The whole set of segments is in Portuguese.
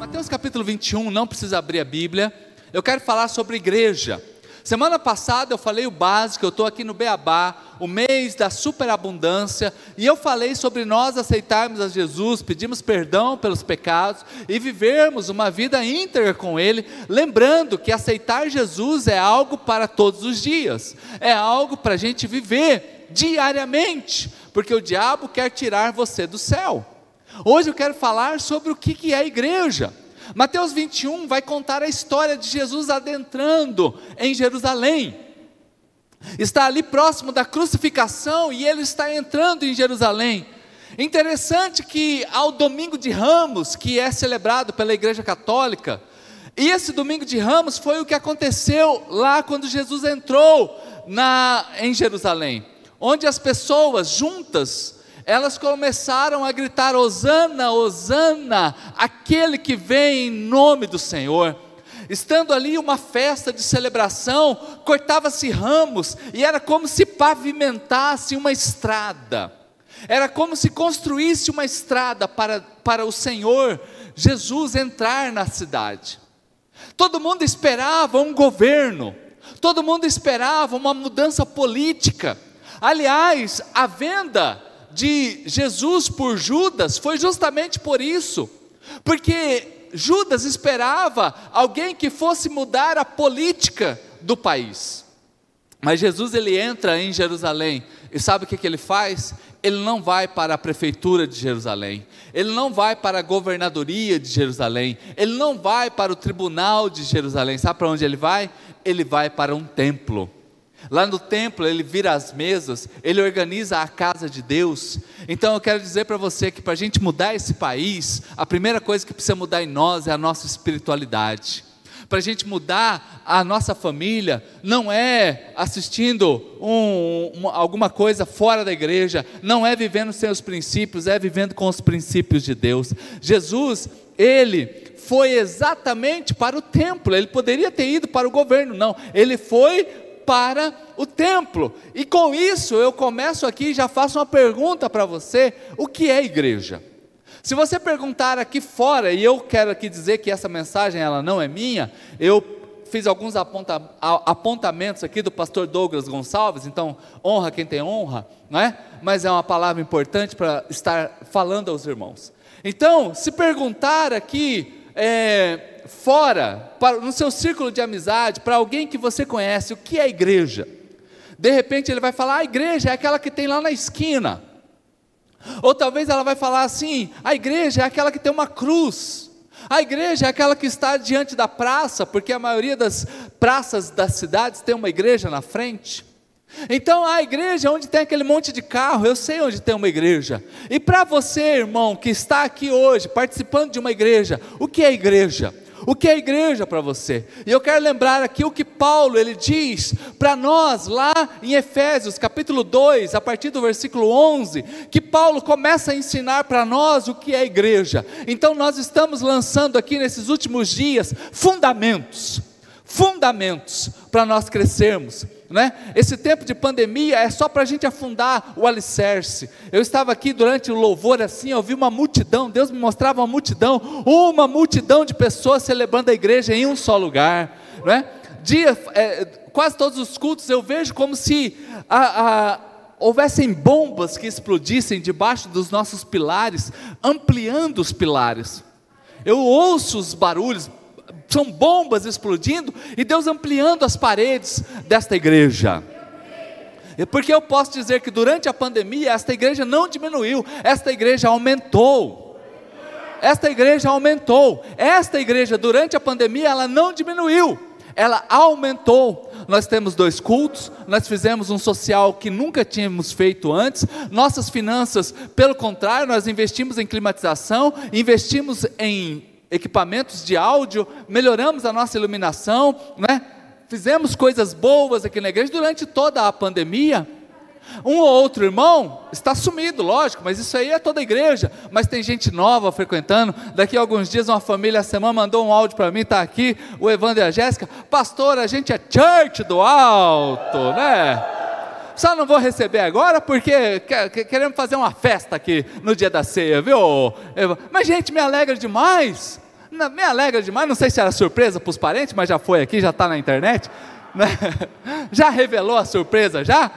Mateus capítulo 21, não precisa abrir a Bíblia. Eu quero falar sobre igreja. Semana passada eu falei o básico, eu estou aqui no Beabá, o mês da superabundância, e eu falei sobre nós aceitarmos a Jesus, pedimos perdão pelos pecados e vivermos uma vida íntegra com Ele, lembrando que aceitar Jesus é algo para todos os dias, é algo para a gente viver diariamente, porque o diabo quer tirar você do céu. Hoje eu quero falar sobre o que é a igreja. Mateus 21 vai contar a história de Jesus adentrando em Jerusalém. Está ali próximo da crucificação e ele está entrando em Jerusalém. Interessante que ao domingo de Ramos, que é celebrado pela Igreja Católica, e esse domingo de Ramos foi o que aconteceu lá quando Jesus entrou na, em Jerusalém, onde as pessoas juntas elas começaram a gritar: Hosana, Hosana, aquele que vem em nome do Senhor. Estando ali uma festa de celebração, cortava-se ramos e era como se pavimentasse uma estrada, era como se construísse uma estrada para, para o Senhor Jesus entrar na cidade. Todo mundo esperava um governo, todo mundo esperava uma mudança política. Aliás, a venda de Jesus por Judas foi justamente por isso, porque Judas esperava alguém que fosse mudar a política do país. Mas Jesus ele entra em Jerusalém e sabe o que, que ele faz? Ele não vai para a prefeitura de Jerusalém, ele não vai para a governadoria de Jerusalém, ele não vai para o tribunal de Jerusalém. Sabe para onde ele vai? Ele vai para um templo. Lá no templo, ele vira as mesas, ele organiza a casa de Deus. Então eu quero dizer para você que para a gente mudar esse país, a primeira coisa que precisa mudar em nós é a nossa espiritualidade. Para a gente mudar a nossa família, não é assistindo um, um, alguma coisa fora da igreja, não é vivendo sem os princípios, é vivendo com os princípios de Deus. Jesus, ele foi exatamente para o templo, ele poderia ter ido para o governo, não, ele foi para o templo. E com isso eu começo aqui e já faço uma pergunta para você: o que é igreja? Se você perguntar aqui fora, e eu quero aqui dizer que essa mensagem ela não é minha, eu fiz alguns aponta, apontamentos aqui do pastor Douglas Gonçalves, então honra quem tem honra, não é? Mas é uma palavra importante para estar falando aos irmãos. Então, se perguntar aqui é, fora, para, no seu círculo de amizade, para alguém que você conhece, o que é igreja? De repente ele vai falar: a igreja é aquela que tem lá na esquina. Ou talvez ela vai falar assim: a igreja é aquela que tem uma cruz. A igreja é aquela que está diante da praça, porque a maioria das praças das cidades tem uma igreja na frente. Então a igreja é onde tem aquele monte de carro, eu sei onde tem uma igreja. E para você, irmão, que está aqui hoje participando de uma igreja, o que é igreja? O que é igreja para você? E eu quero lembrar aqui o que Paulo ele diz para nós lá em Efésios, capítulo 2, a partir do versículo 11, que Paulo começa a ensinar para nós o que é igreja. Então nós estamos lançando aqui nesses últimos dias fundamentos, fundamentos para nós crescermos né? Esse tempo de pandemia é só para a gente afundar o alicerce. Eu estava aqui durante o louvor assim, eu vi uma multidão, Deus me mostrava uma multidão, uma multidão de pessoas celebrando a igreja em um só lugar, né? Dia, é, quase todos os cultos eu vejo como se a, a houvessem bombas que explodissem debaixo dos nossos pilares, ampliando os pilares. Eu ouço os barulhos, são bombas explodindo e Deus ampliando as paredes desta igreja. Porque eu posso dizer que durante a pandemia esta igreja não diminuiu, esta igreja aumentou. Esta igreja aumentou. Esta igreja durante a pandemia ela não diminuiu, ela aumentou. Nós temos dois cultos, nós fizemos um social que nunca tínhamos feito antes. Nossas finanças, pelo contrário, nós investimos em climatização, investimos em equipamentos de áudio, melhoramos a nossa iluminação, né? fizemos coisas boas aqui na igreja durante toda a pandemia. Um ou outro irmão está sumido, lógico, mas isso aí é toda a igreja. Mas tem gente nova frequentando. Daqui a alguns dias, uma família, a semana, mandou um áudio para mim, está aqui, o Evandro e a Jéssica. Pastor, a gente é church do alto, né? Só não vou receber agora porque queremos fazer uma festa aqui no dia da ceia, viu? Mas, gente, me alegra demais Me alegra demais, não sei se era surpresa para os parentes, mas já foi aqui, já está na internet. Né? Já revelou a surpresa já?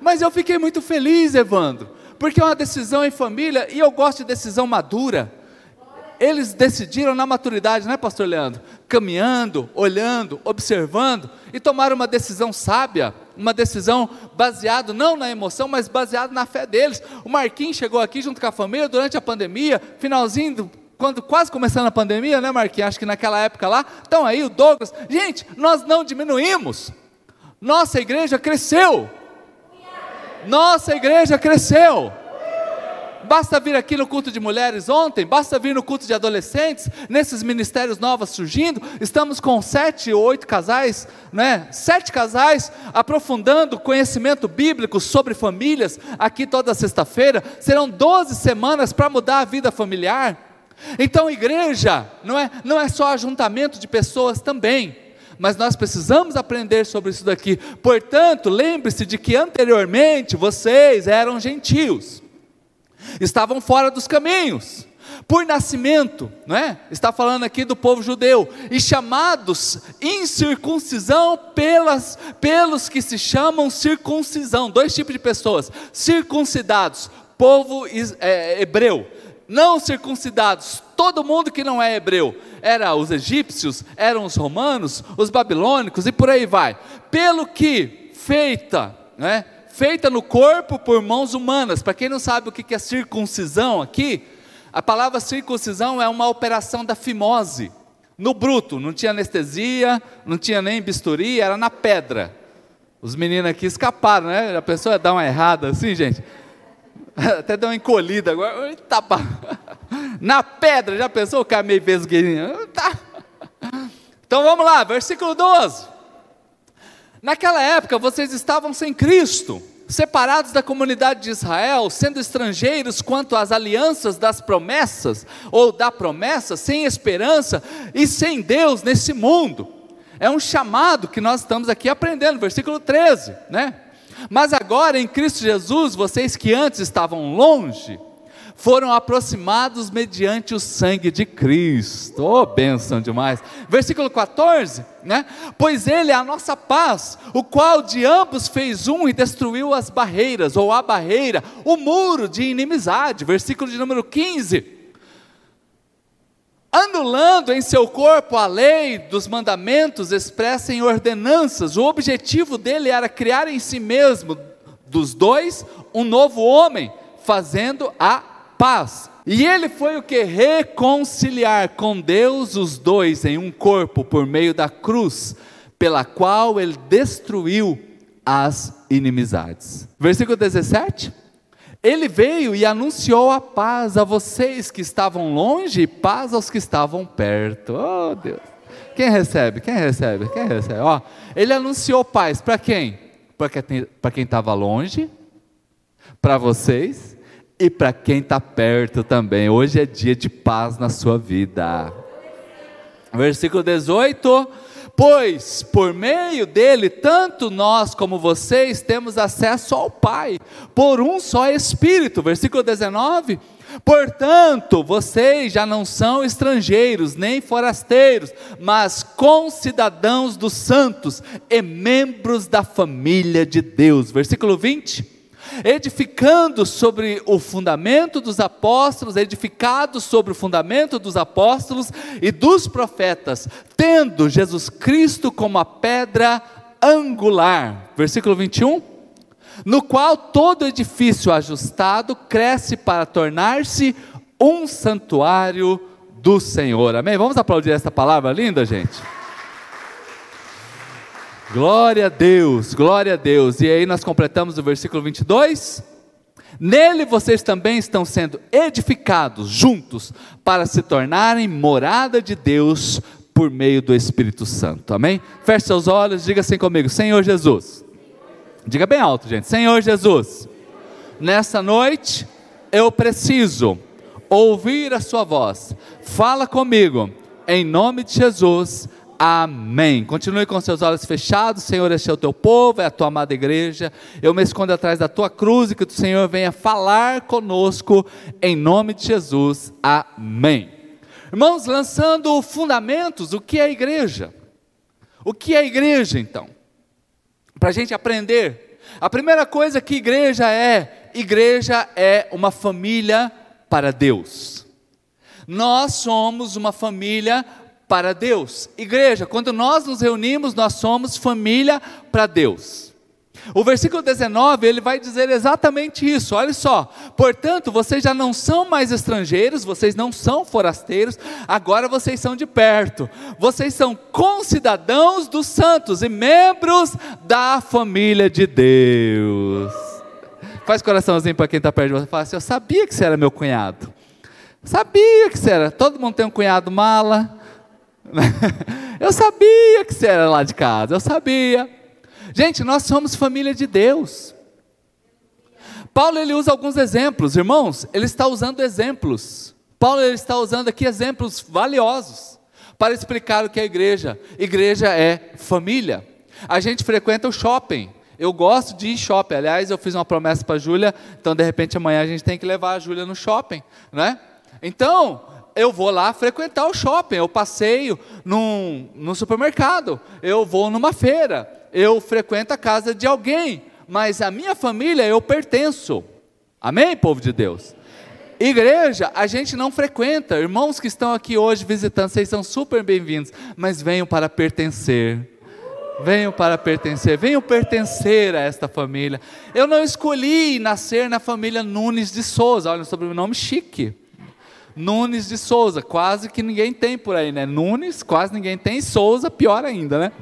Mas eu fiquei muito feliz, Evandro, porque é uma decisão em família e eu gosto de decisão madura. Eles decidiram na maturidade, né, Pastor Leandro? Caminhando, olhando, observando e tomaram uma decisão sábia, uma decisão baseada não na emoção, mas baseada na fé deles. O Marquinhos chegou aqui junto com a família durante a pandemia, finalzinho do quando quase começando a pandemia, né, Marquinhos? Acho que naquela época lá, estão aí o Douglas. Gente, nós não diminuímos. Nossa igreja cresceu. Nossa igreja cresceu. Basta vir aqui no culto de mulheres ontem, basta vir no culto de adolescentes, nesses ministérios novos surgindo. Estamos com sete ou oito casais, né? Sete casais aprofundando conhecimento bíblico sobre famílias aqui toda sexta-feira. Serão doze semanas para mudar a vida familiar. Então, igreja não é, não é só ajuntamento de pessoas também, mas nós precisamos aprender sobre isso daqui. Portanto, lembre-se de que anteriormente vocês eram gentios, estavam fora dos caminhos, por nascimento, não é? Está falando aqui do povo judeu, e chamados incircuncisão pelas, pelos que se chamam circuncisão, dois tipos de pessoas: circuncidados, povo é, hebreu não circuncidados, todo mundo que não é hebreu, era os egípcios, eram os romanos, os babilônicos e por aí vai. Pelo que feita, né? Feita no corpo por mãos humanas. Para quem não sabe o que é circuncisão aqui, a palavra circuncisão é uma operação da fimose. No bruto, não tinha anestesia, não tinha nem bisturi, era na pedra. Os meninos aqui escaparam, né? A pessoa dá uma errada assim, gente. Até deu uma encolhida agora. Tá, na pedra, já pensou o cara meio vesgueirinho? Tá. Então vamos lá, versículo 12. Naquela época vocês estavam sem Cristo, separados da comunidade de Israel, sendo estrangeiros quanto às alianças das promessas, ou da promessa, sem esperança e sem Deus nesse mundo. É um chamado que nós estamos aqui aprendendo, versículo 13, né? Mas agora em Cristo Jesus, vocês que antes estavam longe, foram aproximados mediante o sangue de Cristo. Oh, bênção demais. Versículo 14, né? Pois ele é a nossa paz, o qual de ambos fez um e destruiu as barreiras, ou a barreira, o muro de inimizade. Versículo de número 15 anulando em seu corpo a lei dos mandamentos expressa em ordenanças. O objetivo dele era criar em si mesmo, dos dois, um novo homem, fazendo a paz. E ele foi o que? Reconciliar com Deus os dois em um corpo por meio da cruz, pela qual ele destruiu as inimizades. Versículo 17. Ele veio e anunciou a paz a vocês que estavam longe e paz aos que estavam perto. Oh, Deus. Quem recebe? Quem recebe? Quem recebe? Ó, ele anunciou paz para quem? Para quem estava longe, para vocês e para quem está perto também. Hoje é dia de paz na sua vida. Versículo 18 pois por meio dele, tanto nós como vocês temos acesso ao Pai, por um só Espírito. Versículo 19. Portanto, vocês já não são estrangeiros nem forasteiros, mas concidadãos dos santos e membros da família de Deus. Versículo 20 edificando sobre o fundamento dos apóstolos, edificado sobre o fundamento dos apóstolos e dos profetas, tendo Jesus Cristo como a pedra angular. Versículo 21. No qual todo edifício ajustado cresce para tornar-se um santuário do Senhor. Amém? Vamos aplaudir essa palavra linda, gente? Glória a Deus, glória a Deus. E aí nós completamos o versículo 22. Nele vocês também estão sendo edificados juntos para se tornarem morada de Deus por meio do Espírito Santo. Amém? Feche seus olhos, diga assim comigo: Senhor Jesus. Diga bem alto, gente. Senhor Jesus. Nessa noite eu preciso ouvir a sua voz. Fala comigo em nome de Jesus. Amém. Continue com seus olhos fechados, Senhor, este é o teu povo, é a tua amada igreja. Eu me escondo atrás da tua cruz e que o Senhor venha falar conosco, em nome de Jesus. Amém. Irmãos, lançando fundamentos, o que é a igreja? O que é a igreja, então? Para a gente aprender. A primeira coisa que igreja é: igreja é uma família para Deus. Nós somos uma família para Deus. Igreja, quando nós nos reunimos, nós somos família para Deus. O versículo 19, ele vai dizer exatamente isso. Olha só. Portanto, vocês já não são mais estrangeiros, vocês não são forasteiros, agora vocês são de perto. Vocês são concidadãos dos santos e membros da família de Deus. Faz coraçãozinho para quem está perto de você. Fala assim: Eu sabia que você era meu cunhado. Sabia que você era. Todo mundo tem um cunhado mala. Eu sabia que você era lá de casa. Eu sabia. Gente, nós somos família de Deus. Paulo ele usa alguns exemplos, irmãos, ele está usando exemplos. Paulo ele está usando aqui exemplos valiosos para explicar o que é igreja. Igreja é família. A gente frequenta o shopping. Eu gosto de ir shopping. Aliás, eu fiz uma promessa para a Júlia, então de repente amanhã a gente tem que levar a Júlia no shopping, né? Então, eu vou lá frequentar o shopping, eu passeio num, num supermercado, eu vou numa feira, eu frequento a casa de alguém, mas a minha família eu pertenço. Amém, povo de Deus? Igreja, a gente não frequenta. Irmãos que estão aqui hoje visitando, vocês são super bem-vindos, mas venham para pertencer. Venham para pertencer, venham pertencer a esta família. Eu não escolhi nascer na família Nunes de Souza, olha, um sobrenome chique. Nunes de Souza, quase que ninguém tem por aí, né? Nunes, quase ninguém tem, Souza, pior ainda, né?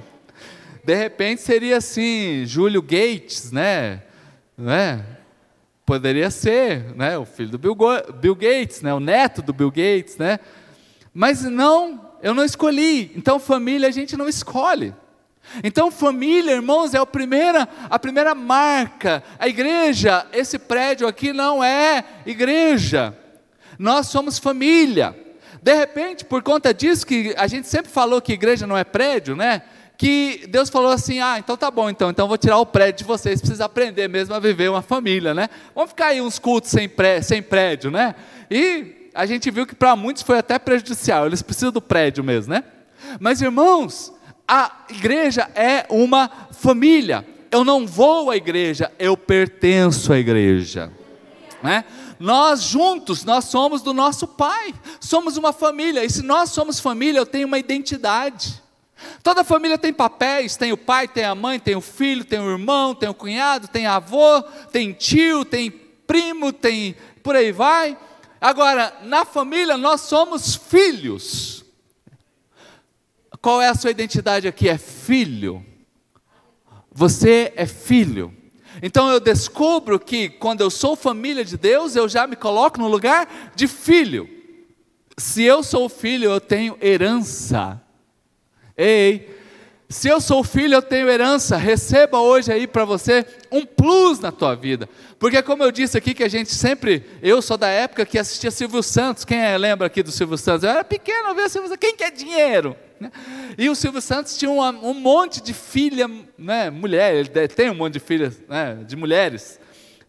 De repente seria assim, Júlio Gates, né? né? Poderia ser, né? O filho do Bill, Bill Gates, né? O neto do Bill Gates, né? Mas não, eu não escolhi. Então família a gente não escolhe. Então, família, irmãos, é a primeira, a primeira marca. A igreja, esse prédio aqui não é igreja. Nós somos família. De repente, por conta disso que a gente sempre falou que igreja não é prédio, né? que Deus falou assim: ah, então tá bom, então, então vou tirar o prédio de vocês, precisa aprender mesmo a viver uma família, né? Vamos ficar aí uns cultos sem, pré, sem prédio, né? E a gente viu que para muitos foi até prejudicial, eles precisam do prédio mesmo, né? Mas irmãos, a igreja é uma família. Eu não vou à igreja, eu pertenço à igreja. Né? Nós juntos, nós somos do nosso Pai, somos uma família, e se nós somos família, eu tenho uma identidade. Toda família tem papéis, tem o pai, tem a mãe, tem o filho, tem o irmão, tem o cunhado, tem avô, tem tio, tem primo, tem por aí vai. Agora, na família nós somos filhos. Qual é a sua identidade aqui? É filho. Você é filho. Então eu descubro que quando eu sou família de Deus, eu já me coloco no lugar de filho. Se eu sou filho, eu tenho herança. Ei, se eu sou filho, eu tenho herança. Receba hoje aí para você um plus na tua vida. Porque como eu disse aqui que a gente sempre, eu sou da época que assistia Silvio Santos. Quem é, lembra aqui do Silvio Santos? Eu era pequeno, eu via Silvio Santos. Quem quer dinheiro? Né? E o Silvio Santos tinha uma, um monte de filha, né, mulher. Ele tem um monte de filhas, né, de mulheres.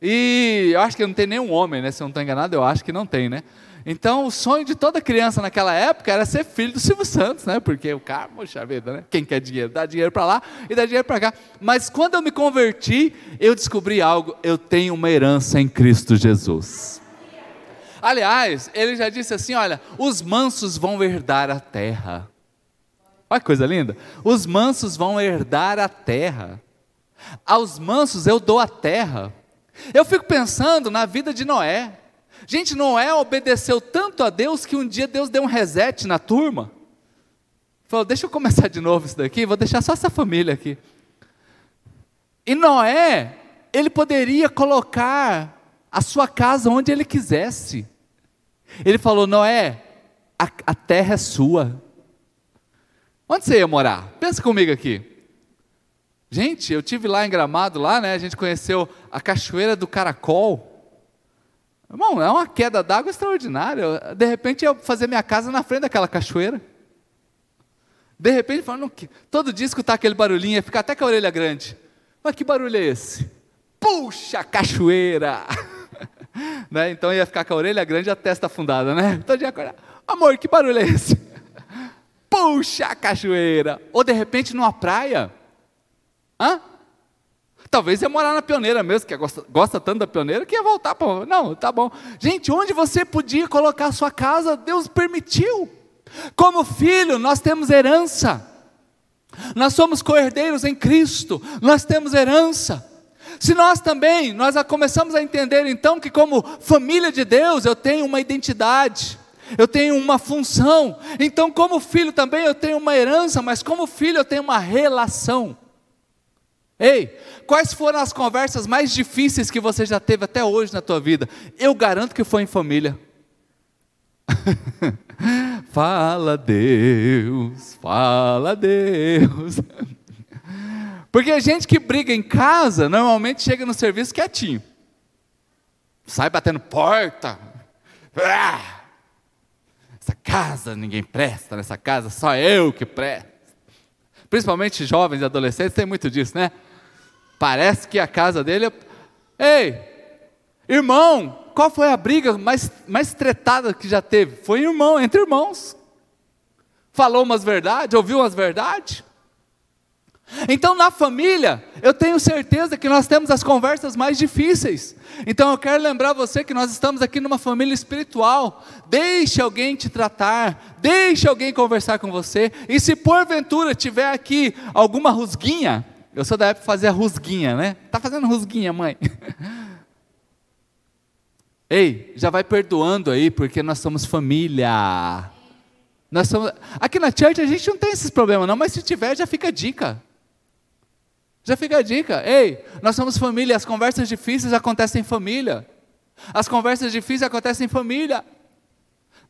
E eu acho que não tem nenhum homem, né? Se eu não estou enganado, eu acho que não tem, né? Então, o sonho de toda criança naquela época era ser filho do Silvio Santos, né? Porque o cara, poxa vida, né? Quem quer dinheiro? Dá dinheiro para lá e dá dinheiro para cá. Mas quando eu me converti, eu descobri algo: eu tenho uma herança em Cristo Jesus. Aliás, ele já disse assim: olha, os mansos vão herdar a terra. Olha que coisa linda! Os mansos vão herdar a terra. Aos mansos eu dou a terra. Eu fico pensando na vida de Noé. Gente, Noé obedeceu tanto a Deus que um dia Deus deu um reset na turma. Falou: deixa eu começar de novo isso daqui, vou deixar só essa família aqui. E Noé, ele poderia colocar a sua casa onde ele quisesse. Ele falou: Noé, a, a terra é sua. Onde você ia morar? Pensa comigo aqui. Gente, eu tive lá em Gramado, lá, né? A gente conheceu a Cachoeira do Caracol. Irmão, é uma queda d'água extraordinária. De repente eu fazer minha casa na frente daquela cachoeira. De repente, falando, todo dia escutar aquele barulhinho, ia ficar até com a orelha grande. Mas que barulho é esse? Puxa, cachoeira! né? Então ia ficar com a orelha grande e a testa afundada, né? Todo dia acordar. Amor, que barulho é esse? Puxa cachoeira. Ou de repente numa praia. Hã? Talvez ia morar na pioneira mesmo, que gosta, gosta tanto da pioneira, que ia voltar para. Não, tá bom. Gente, onde você podia colocar a sua casa, Deus permitiu. Como filho, nós temos herança. Nós somos coerdeiros em Cristo, nós temos herança. Se nós também, nós começamos a entender então que como família de Deus, eu tenho uma identidade, eu tenho uma função. Então, como filho também eu tenho uma herança, mas como filho eu tenho uma relação. Ei, quais foram as conversas mais difíceis que você já teve até hoje na tua vida? Eu garanto que foi em família. fala Deus, fala Deus. Porque a gente que briga em casa, normalmente chega no serviço quietinho. Sai batendo porta. Ah! Essa casa ninguém presta, nessa casa só eu que presto. Principalmente jovens e adolescentes tem muito disso, né? Parece que a casa dele é... Ei, irmão, qual foi a briga mais, mais tretada que já teve? Foi irmão, entre irmãos. Falou umas verdades, ouviu umas verdades. Então, na família, eu tenho certeza que nós temos as conversas mais difíceis. Então, eu quero lembrar você que nós estamos aqui numa família espiritual. Deixe alguém te tratar, deixe alguém conversar com você. E se porventura tiver aqui alguma rusguinha, eu sou da época de fazer a rusguinha, né? Tá fazendo rusguinha, mãe? Ei, já vai perdoando aí, porque nós somos família. Nós somos... Aqui na church a gente não tem esses problemas, não, mas se tiver, já fica a dica. Já fica a dica. Ei, nós somos família, as conversas difíceis acontecem em família. As conversas difíceis acontecem em família.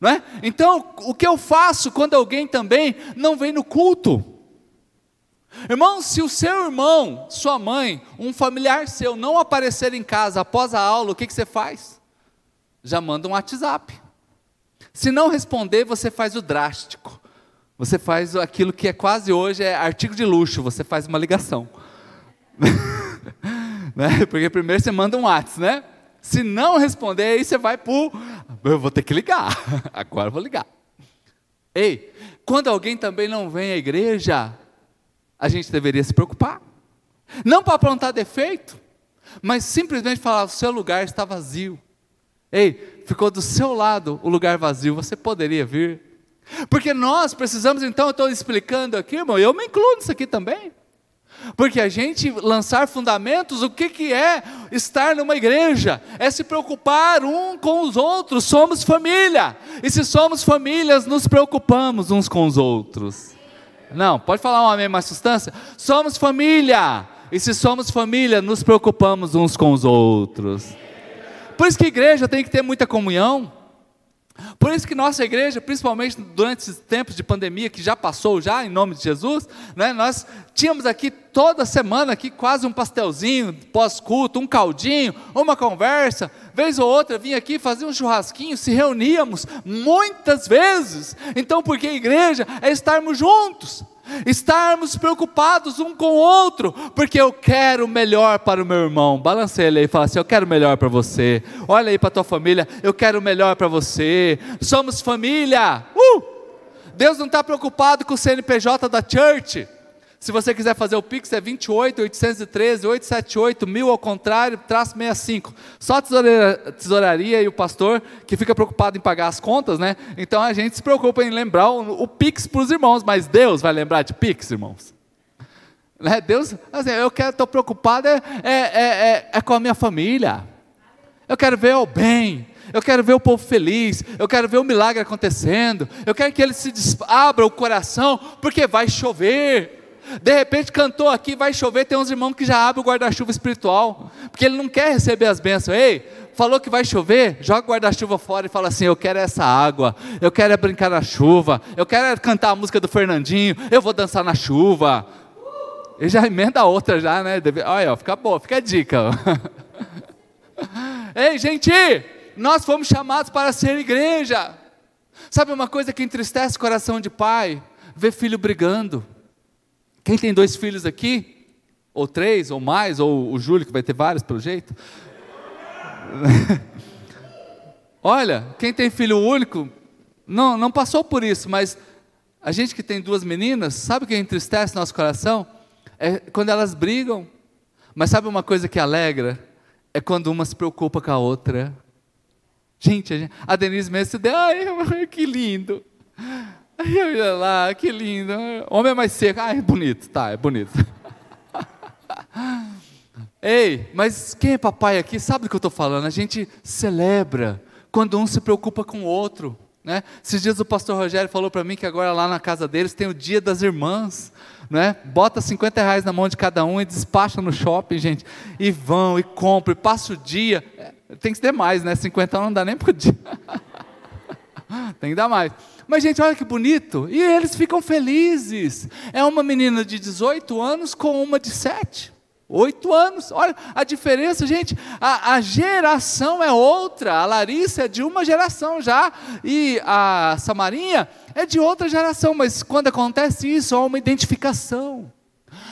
Não é? Então, o que eu faço quando alguém também não vem no culto? Irmão, se o seu irmão, sua mãe, um familiar seu não aparecer em casa após a aula, o que, que você faz? Já manda um WhatsApp. Se não responder, você faz o drástico. Você faz aquilo que é quase hoje é artigo de luxo, você faz uma ligação. né? Porque primeiro você manda um WhatsApp, né? Se não responder, aí você vai para Eu vou ter que ligar. Agora eu vou ligar. Ei, quando alguém também não vem à igreja, a gente deveria se preocupar. Não para aprontar defeito, mas simplesmente falar: o seu lugar está vazio. Ei, ficou do seu lado o lugar vazio, você poderia vir. Porque nós precisamos, então, eu estou explicando aqui, irmão, eu me incluo nisso aqui também. Porque a gente lançar fundamentos, o que, que é estar numa igreja? É se preocupar um com os outros, somos família. E se somos famílias, nos preocupamos uns com os outros. Não, pode falar um amém mais substância? Somos família. E se somos família, nos preocupamos uns com os outros. Por isso que igreja tem que ter muita comunhão. Por isso que nossa igreja, principalmente durante esses tempos de pandemia que já passou já, em nome de Jesus, né, nós tínhamos aqui toda semana aqui quase um pastelzinho pós-culto, um caldinho, uma conversa, vez ou outra vinha aqui fazer um churrasquinho, se reuníamos muitas vezes. Então, porque igreja é estarmos juntos estarmos preocupados um com o outro, porque eu quero o melhor para o meu irmão. Balanceia ele aí e fala assim: Eu quero o melhor para você. Olha aí para a tua família, eu quero o melhor para você. Somos família. Uh! Deus não está preocupado com o CNPJ da church. Se você quiser fazer o Pix, é 28 813 878 mil ao contrário, traço 65. Só a tesouraria, e o pastor que fica preocupado em pagar as contas, né? Então a gente se preocupa em lembrar o, o Pix para os irmãos, mas Deus vai lembrar de Pix, irmãos. Né? Deus, assim, eu quero, estou preocupado é, é, é, é, é com a minha família. Eu quero ver o bem, eu quero ver o povo feliz, eu quero ver o milagre acontecendo, eu quero que ele se abra o coração, porque vai chover. De repente cantou aqui, vai chover, tem uns irmãos que já abrem o guarda-chuva espiritual, porque ele não quer receber as bênçãos. Ei, falou que vai chover, joga o guarda-chuva fora e fala assim: Eu quero essa água, eu quero é brincar na chuva, eu quero é cantar a música do Fernandinho, eu vou dançar na chuva. Ele já emenda outra já, né? Olha, fica boa, fica a dica. Ei, gente, nós fomos chamados para ser igreja. Sabe uma coisa que entristece o coração de pai? Ver filho brigando. Quem tem dois filhos aqui? Ou três, ou mais, ou o Júlio, que vai ter vários pelo jeito. Olha, quem tem filho único, não, não passou por isso, mas a gente que tem duas meninas, sabe o que entristece nosso coração? É quando elas brigam. Mas sabe uma coisa que alegra? É quando uma se preocupa com a outra. Gente, a, gente, a Denise mesmo se deu, ai, que lindo. Ai, olha lá, que lindo. Homem é mais seco. Ai, é bonito, tá, é bonito. Ei, mas quem é papai aqui sabe do que eu estou falando. A gente celebra quando um se preocupa com o outro. Né? Esses dias o pastor Rogério falou para mim que agora lá na casa deles tem o dia das irmãs. Né? Bota 50 reais na mão de cada um e despacha no shopping, gente. E vão, e compram, e passa o dia. É, tem que ser mais, né? 50 não dá nem por dia. tem que dar mais. Mas, gente, olha que bonito. E eles ficam felizes. É uma menina de 18 anos com uma de 7. Oito anos, olha a diferença, gente. A, a, geração é outra. A Larissa é de uma geração já, e a Samarinha é de outra geração. Mas quando acontece isso, há uma identificação.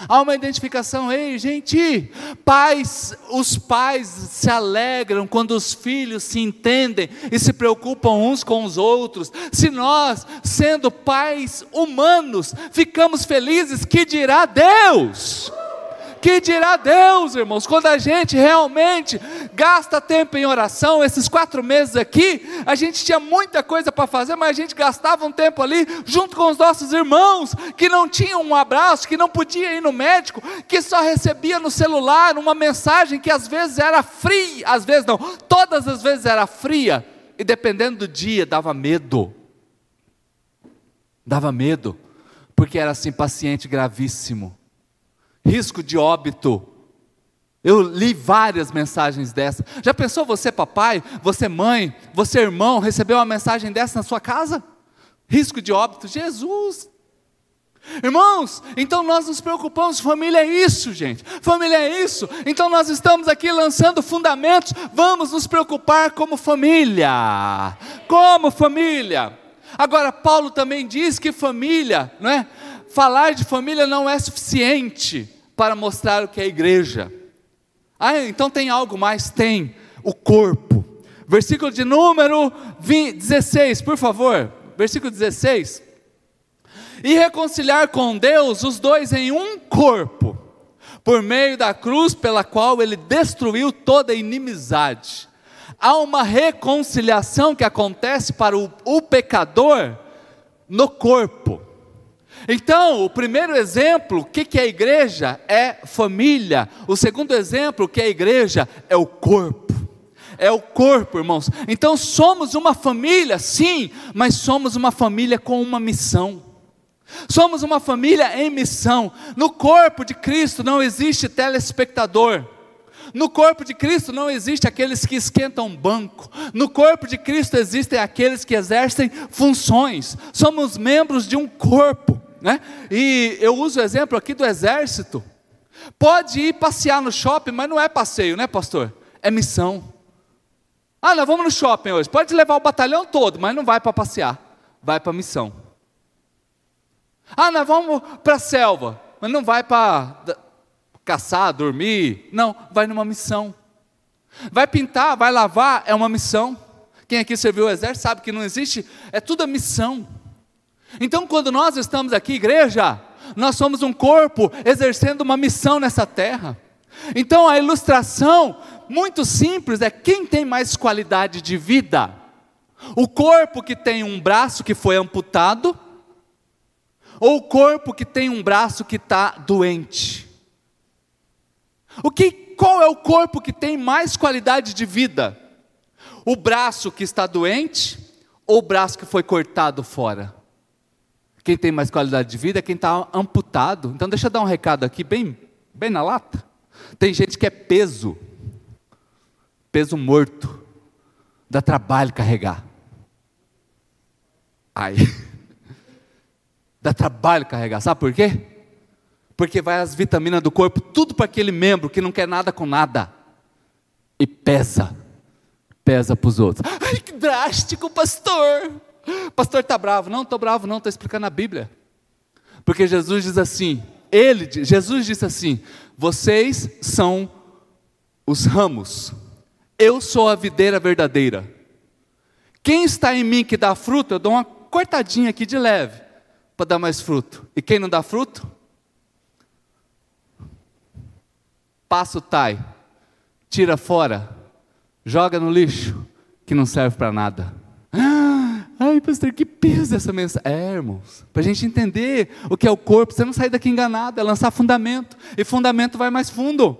Há uma identificação, ei, gente, pais, os pais se alegram quando os filhos se entendem e se preocupam uns com os outros. Se nós, sendo pais humanos, ficamos felizes, que dirá Deus? Que dirá Deus, irmãos, quando a gente realmente gasta tempo em oração, esses quatro meses aqui, a gente tinha muita coisa para fazer, mas a gente gastava um tempo ali junto com os nossos irmãos, que não tinham um abraço, que não podia ir no médico, que só recebia no celular uma mensagem que às vezes era fria, às vezes não, todas as vezes era fria, e dependendo do dia dava medo. Dava medo, porque era assim, paciente gravíssimo risco de óbito. Eu li várias mensagens dessas. Já pensou você, papai, você, mãe, você, irmão, recebeu uma mensagem dessa na sua casa? Risco de óbito, Jesus. Irmãos, então nós nos preocupamos, família é isso, gente. Família é isso. Então nós estamos aqui lançando fundamentos. Vamos nos preocupar como família. Como família. Agora Paulo também diz que família, não é? Falar de família não é suficiente para mostrar o que é a igreja. Ah, então tem algo mais? Tem o corpo. Versículo de número 20, 16, por favor. Versículo 16. E reconciliar com Deus os dois em um corpo, por meio da cruz pela qual ele destruiu toda inimizade. Há uma reconciliação que acontece para o, o pecador no corpo. Então, o primeiro exemplo, o que, que é a igreja? É família. O segundo exemplo, o que é a igreja? É o corpo. É o corpo, irmãos. Então, somos uma família, sim, mas somos uma família com uma missão. Somos uma família em missão. No corpo de Cristo não existe telespectador. No corpo de Cristo não existe aqueles que esquentam banco. No corpo de Cristo existem aqueles que exercem funções. Somos membros de um corpo. Né? E eu uso o exemplo aqui do exército. Pode ir passear no shopping, mas não é passeio, né, pastor? É missão. Ah, nós vamos no shopping hoje. Pode levar o batalhão todo, mas não vai para passear. Vai para missão. Ah, nós vamos para a selva, mas não vai para caçar, dormir. Não, vai numa missão. Vai pintar, vai lavar, é uma missão. Quem aqui serviu o exército sabe que não existe, é tudo a missão. Então, quando nós estamos aqui, igreja, nós somos um corpo exercendo uma missão nessa terra. Então, a ilustração, muito simples, é quem tem mais qualidade de vida? O corpo que tem um braço que foi amputado, ou o corpo que tem um braço que está doente? O que, qual é o corpo que tem mais qualidade de vida? O braço que está doente ou o braço que foi cortado fora? Quem tem mais qualidade de vida é quem está amputado. Então, deixa eu dar um recado aqui, bem, bem na lata. Tem gente que é peso, peso morto, dá trabalho carregar. Ai, dá trabalho carregar, sabe por quê? Porque vai as vitaminas do corpo, tudo para aquele membro que não quer nada com nada, e pesa, pesa para os outros. Ai, que drástico, pastor! Pastor está bravo. Não estou bravo, não, estou explicando a Bíblia. Porque Jesus diz assim, ele, Jesus disse assim: vocês são os ramos, eu sou a videira verdadeira. Quem está em mim que dá fruto, eu dou uma cortadinha aqui de leve, para dar mais fruto. E quem não dá fruto? Passa o tai, tira fora, joga no lixo, que não serve para nada. Ai, pastor, que peso essa mensagem. É, irmãos, para a gente entender o que é o corpo, você não sair daqui enganado, é lançar fundamento. E fundamento vai mais fundo.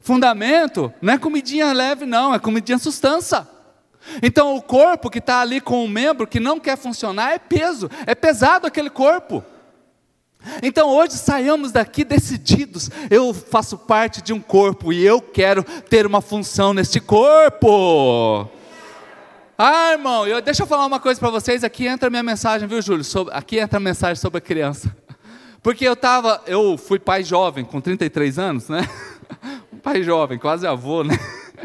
Fundamento não é comidinha leve, não, é comidinha sustância. Então, o corpo que está ali com um membro que não quer funcionar é peso, é pesado aquele corpo. Então, hoje saiamos daqui decididos. Eu faço parte de um corpo e eu quero ter uma função neste corpo. Ah, irmão, eu, deixa eu falar uma coisa para vocês. Aqui entra a minha mensagem, viu, Júlio? Sobre, aqui entra a mensagem sobre a criança. Porque eu tava, eu fui pai jovem, com 33 anos, né? Um pai jovem, quase avô, né?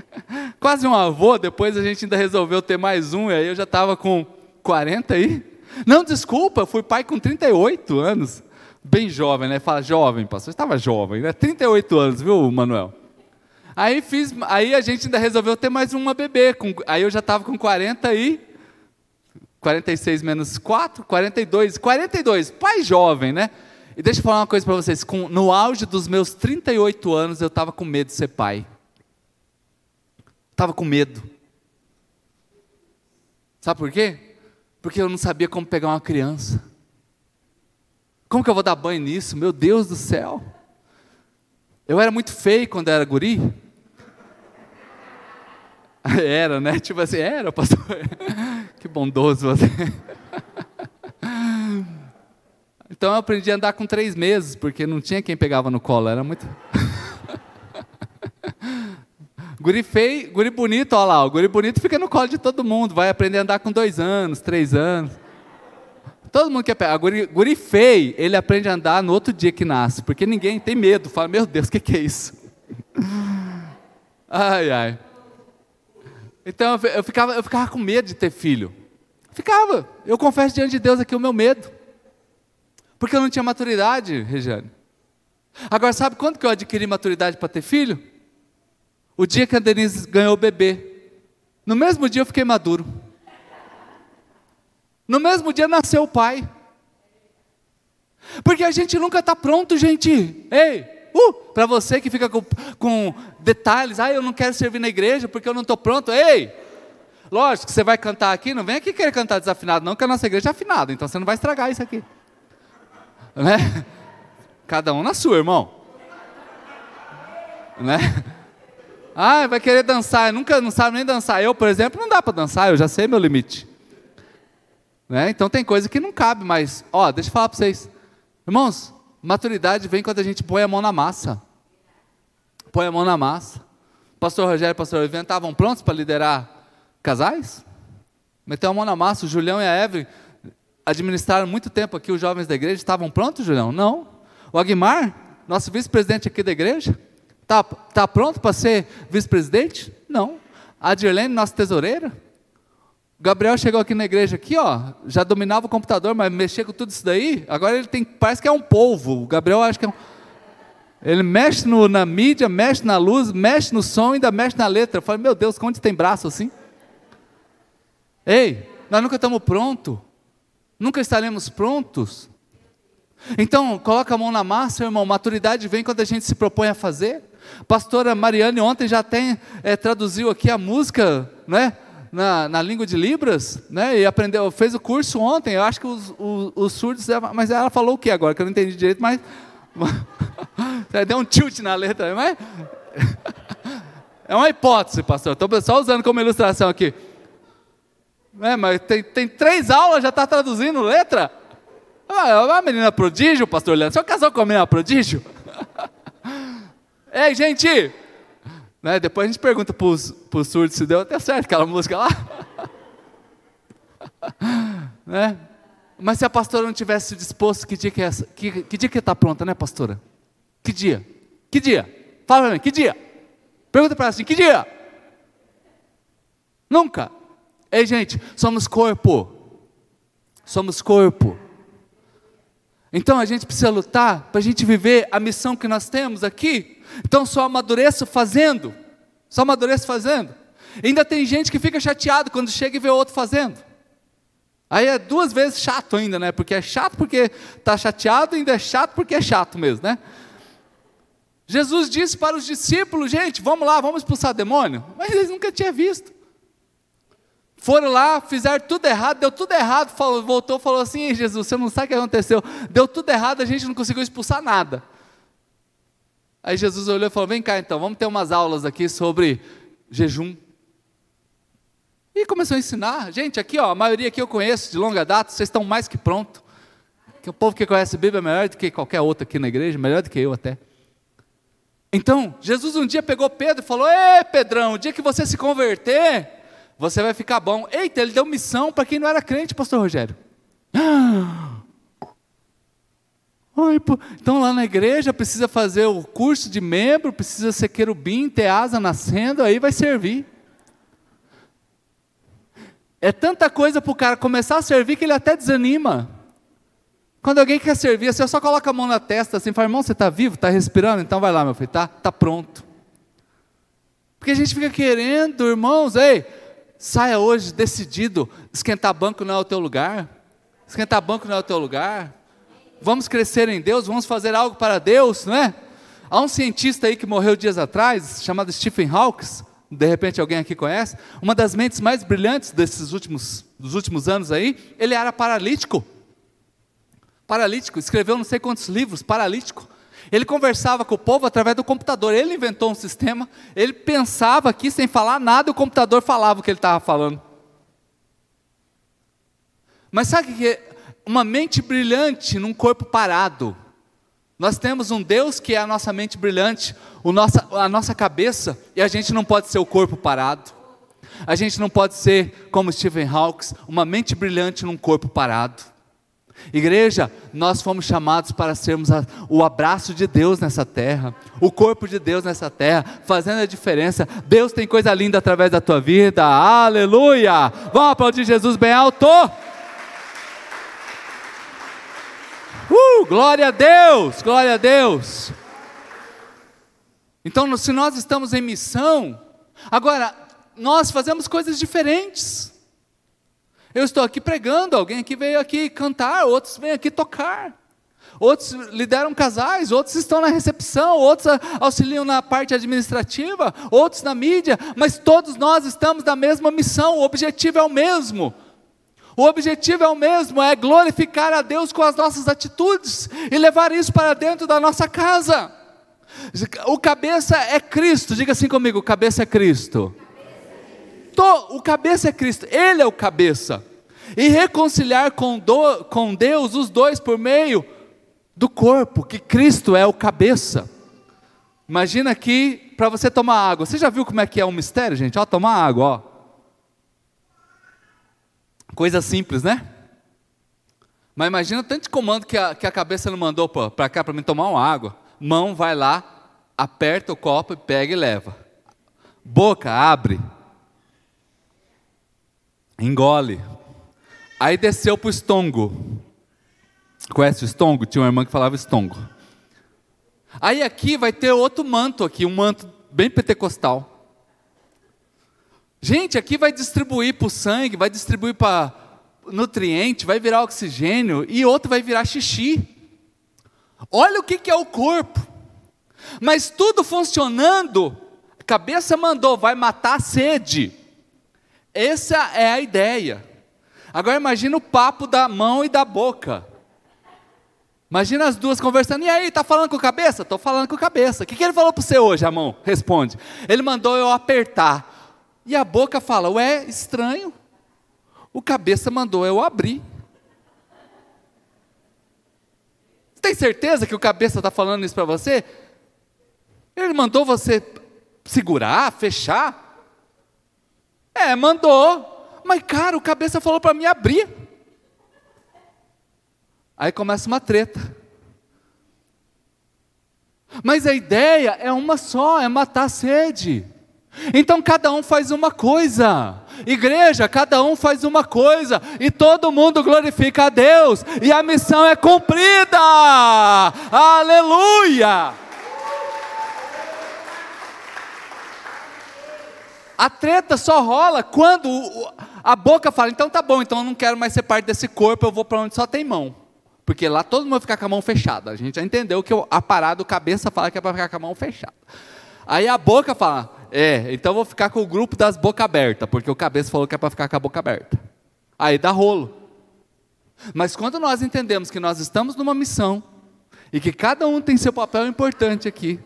Quase um avô, depois a gente ainda resolveu ter mais um, e aí eu já estava com 40 aí. Não, desculpa, eu fui pai com 38 anos. Bem jovem, né? Fala jovem, pastor. Estava jovem, né? 38 anos, viu, Manuel? Aí, fiz, aí a gente ainda resolveu ter mais uma bebê. Com, aí eu já estava com 40 e. 46 menos 4, 42. 42, pai jovem, né? E deixa eu falar uma coisa para vocês. Com, no auge dos meus 38 anos, eu estava com medo de ser pai. Estava com medo. Sabe por quê? Porque eu não sabia como pegar uma criança. Como que eu vou dar banho nisso? Meu Deus do céu. Eu era muito feio quando era guri. Era, né? Tipo assim, era, pastor. Que bondoso você. Então eu aprendi a andar com três meses, porque não tinha quem pegava no colo, era muito. Guri feio, guri bonito, olha lá, o guri bonito fica no colo de todo mundo, vai aprender a andar com dois anos, três anos. Todo mundo quer pegar. Guri, guri feio, ele aprende a andar no outro dia que nasce, porque ninguém tem medo, fala, meu Deus, o que, que é isso? Ai, ai. Então eu ficava, eu ficava com medo de ter filho. Ficava. Eu confesso diante de Deus aqui o meu medo. Porque eu não tinha maturidade, Regiane. Agora, sabe quando que eu adquiri maturidade para ter filho? O dia que a Denise ganhou o bebê. No mesmo dia eu fiquei maduro. No mesmo dia nasceu o pai. Porque a gente nunca está pronto, gente. Ei, Uh, para você que fica com, com detalhes, ah, eu não quero servir na igreja porque eu não estou pronto. Ei, lógico que você vai cantar aqui, não vem aqui querer cantar desafinado, não, que a nossa igreja é afinada, então você não vai estragar isso aqui. Né? Cada um na sua, irmão. Né? Ah, vai querer dançar, nunca não sabe nem dançar. Eu, por exemplo, não dá para dançar, eu já sei meu limite. Né? Então tem coisa que não cabe, mas, ó, deixa eu falar para vocês. Irmãos, Maturidade vem quando a gente põe a mão na massa. Põe a mão na massa. Pastor Rogério e pastor Ivan estavam prontos para liderar casais? Meteu a mão na massa. O Julião e a Evelyn administraram muito tempo aqui os jovens da igreja. Estavam prontos, Julião? Não. O Aguimar, nosso vice-presidente aqui da igreja, está tá pronto para ser vice-presidente? Não. A Dirlene, nossa tesoureira, Gabriel chegou aqui na igreja aqui, ó, já dominava o computador, mas mexia com tudo isso daí. Agora ele tem, parece que é um polvo. O Gabriel acho que é um, ele mexe no, na mídia, mexe na luz, mexe no som, ainda mexe na letra. Eu falei, meu Deus, onde tem braço assim? Ei, nós nunca estamos prontos. Nunca estaremos prontos. Então, coloca a mão na massa, irmão. Maturidade vem quando a gente se propõe a fazer. Pastora Mariane ontem já tem é, traduziu aqui a música, né? Na, na língua de Libras, né? E aprendeu, fez o curso ontem. Eu acho que os, os, os surdos, mas ela falou o que agora? Que eu não entendi direito, mas deu um tilt na letra, mas é uma hipótese, pastor. Estou só usando como ilustração aqui. É, mas tem, tem três aulas, já está traduzindo letra? Ah, é uma menina prodígio, pastor Leandro. Senhor casou com a menina prodígio? Ei, gente, né? Depois a gente pergunta para os surdos se deu até certo aquela música lá. né? Mas se a pastora não tivesse disposto, que dia que é essa? Que, que dia que está pronta, né, pastora? Que dia? Que dia? Fala para mim, que dia? Pergunta para ela assim, que dia? Nunca. Ei, gente, somos corpo. Somos corpo. Então a gente precisa lutar para a gente viver a missão que nós temos aqui. Então só amadureço fazendo. Só amadureço fazendo. Ainda tem gente que fica chateado quando chega e vê outro fazendo. Aí é duas vezes chato ainda, né? Porque é chato porque está chateado, ainda é chato porque é chato mesmo, né? Jesus disse para os discípulos, gente, vamos lá, vamos expulsar demônio. Mas eles nunca tinham visto. Foram lá, fizeram tudo errado, deu tudo errado, falou, voltou, falou assim, Jesus, você não sabe o que aconteceu, deu tudo errado, a gente não conseguiu expulsar nada. Aí Jesus olhou e falou: Vem cá então, vamos ter umas aulas aqui sobre jejum. E começou a ensinar. Gente, aqui, ó, a maioria que eu conheço de longa data, vocês estão mais que pronto. Que o povo que conhece a Bíblia é melhor do que qualquer outro aqui na igreja, melhor do que eu até. Então, Jesus um dia pegou Pedro e falou: Ei, Pedrão, o dia que você se converter, você vai ficar bom. Eita, ele deu missão para quem não era crente, Pastor Rogério. Então lá na igreja precisa fazer o curso de membro, precisa ser querubim, ter asa nascendo, aí vai servir. É tanta coisa para o cara começar a servir que ele até desanima. Quando alguém quer servir, você só coloca a mão na testa assim, fala, irmão, você está vivo, está respirando? Então vai lá, meu filho, tá, tá pronto. Porque a gente fica querendo, irmãos, ei, saia hoje decidido, esquentar banco não é o teu lugar. Esquentar banco não é o teu lugar vamos crescer em Deus, vamos fazer algo para Deus, não é? Há um cientista aí que morreu dias atrás, chamado Stephen Hawking, de repente alguém aqui conhece, uma das mentes mais brilhantes desses últimos, dos últimos anos aí, ele era paralítico. Paralítico, escreveu não sei quantos livros, paralítico. Ele conversava com o povo através do computador. Ele inventou um sistema, ele pensava aqui sem falar nada, o computador falava o que ele estava falando. Mas sabe o que uma mente brilhante num corpo parado. Nós temos um Deus que é a nossa mente brilhante, nossa, a nossa cabeça, e a gente não pode ser o corpo parado. A gente não pode ser como Stephen Hawking, uma mente brilhante num corpo parado. Igreja, nós fomos chamados para sermos a, o abraço de Deus nessa terra, o corpo de Deus nessa terra, fazendo a diferença. Deus tem coisa linda através da tua vida, aleluia! Vamos aplaudir Jesus bem alto! Uh, glória a Deus, glória a Deus. Então, se nós estamos em missão, agora, nós fazemos coisas diferentes. Eu estou aqui pregando, alguém aqui veio aqui cantar, outros vêm aqui tocar. Outros lideram casais, outros estão na recepção, outros auxiliam na parte administrativa, outros na mídia, mas todos nós estamos na mesma missão, o objetivo é o mesmo o objetivo é o mesmo, é glorificar a Deus com as nossas atitudes e levar isso para dentro da nossa casa. O cabeça é Cristo, diga assim comigo: cabeça é Cristo. O cabeça é Cristo, Ele é o cabeça. E reconciliar com, do, com Deus os dois por meio do corpo, que Cristo é o cabeça. Imagina aqui para você tomar água. Você já viu como é que é um mistério, gente? Ó, tomar água, ó. Coisa simples, né? Mas imagina tanto comando que a, que a cabeça não mandou para cá para mim tomar uma água. Mão vai lá, aperta o copo e pega e leva. Boca, abre. Engole. Aí desceu para o estongo. Conhece o estongo? Tinha uma irmã que falava estongo. Aí aqui vai ter outro manto aqui, um manto bem pentecostal. Gente, aqui vai distribuir para o sangue, vai distribuir para nutriente, vai virar oxigênio e outro vai virar xixi. Olha o que, que é o corpo. Mas tudo funcionando, a cabeça mandou, vai matar a sede. Essa é a ideia. Agora imagina o papo da mão e da boca. Imagina as duas conversando. E aí, tá falando com a cabeça? Estou falando com a cabeça. O que, que ele falou para você hoje, a mão? Responde. Ele mandou eu apertar. E a boca fala: Ué, estranho. O cabeça mandou eu abrir. Você tem certeza que o cabeça está falando isso para você? Ele mandou você segurar, fechar? É, mandou. Mas, cara, o cabeça falou para mim abrir. Aí começa uma treta. Mas a ideia é uma só: é matar a sede. Então cada um faz uma coisa. Igreja, cada um faz uma coisa e todo mundo glorifica a Deus e a missão é cumprida. Aleluia! A treta só rola quando a boca fala, então tá bom, então eu não quero mais ser parte desse corpo, eu vou para onde só tem mão. Porque lá todo mundo vai ficar com a mão fechada. A gente já entendeu que a parada, o cabeça fala que é para ficar com a mão fechada. Aí a boca fala, é, então vou ficar com o grupo das boca aberta, porque o cabeça falou que é para ficar com a boca aberta. Aí dá rolo. Mas quando nós entendemos que nós estamos numa missão e que cada um tem seu papel importante aqui,